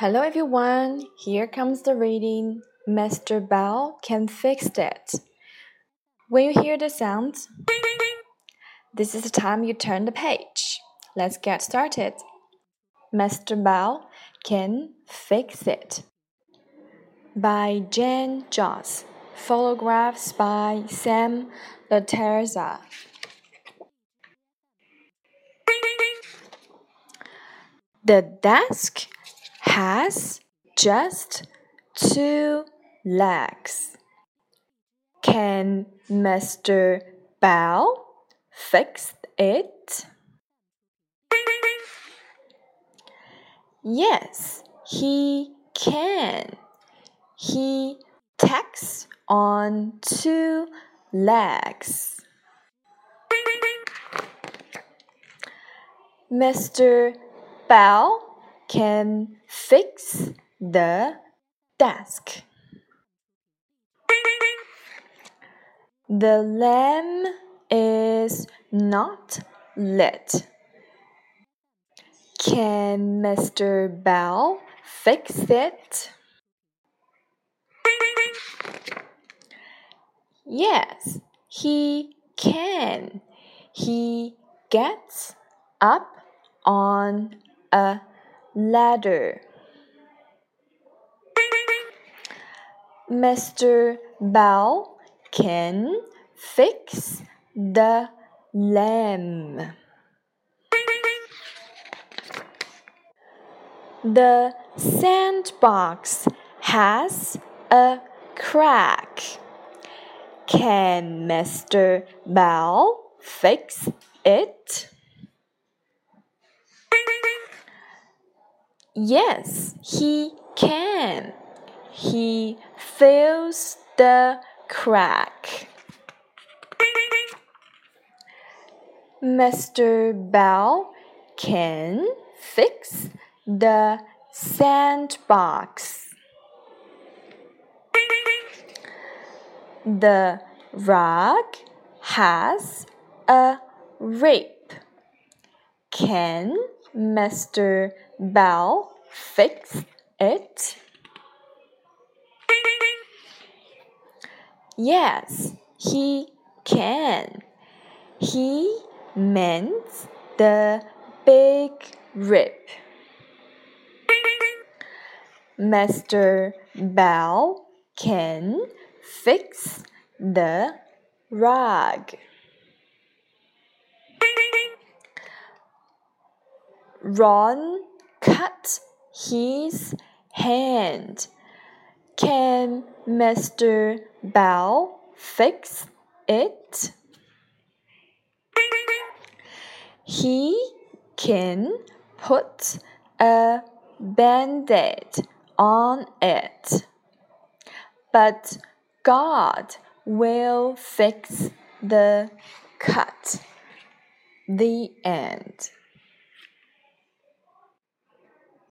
Hello everyone, here comes the reading. Mr. Bell can fix it. When you hear the sound, this is the time you turn the page. Let's get started. Mr. Bell can fix it. By Jane Joss. Photographs by Sam LaTerza. The desk has just two legs. Can Mr. Bell fix it? Yes, he can. He tacks on two legs. Mr. Bell can fix the desk. The lamp is not lit. Can Mr. Bell fix it? Yes, he can. He gets up on a ladder. Mr. Bell can fix the lamp. The sandbox has a crack. Can Mr. Bell fix it? Yes, he can. He fills the crack. Mr. Bell can fix the sandbox. The rug has a rip. Can Mr. Bell fix it? Yes, he can. He mends the big rip. Mr. Bell can fix the rug. Ron cut his hand. Can Mr. Bell fix it? He can put a band aid on it. But God will fix the cut. The end.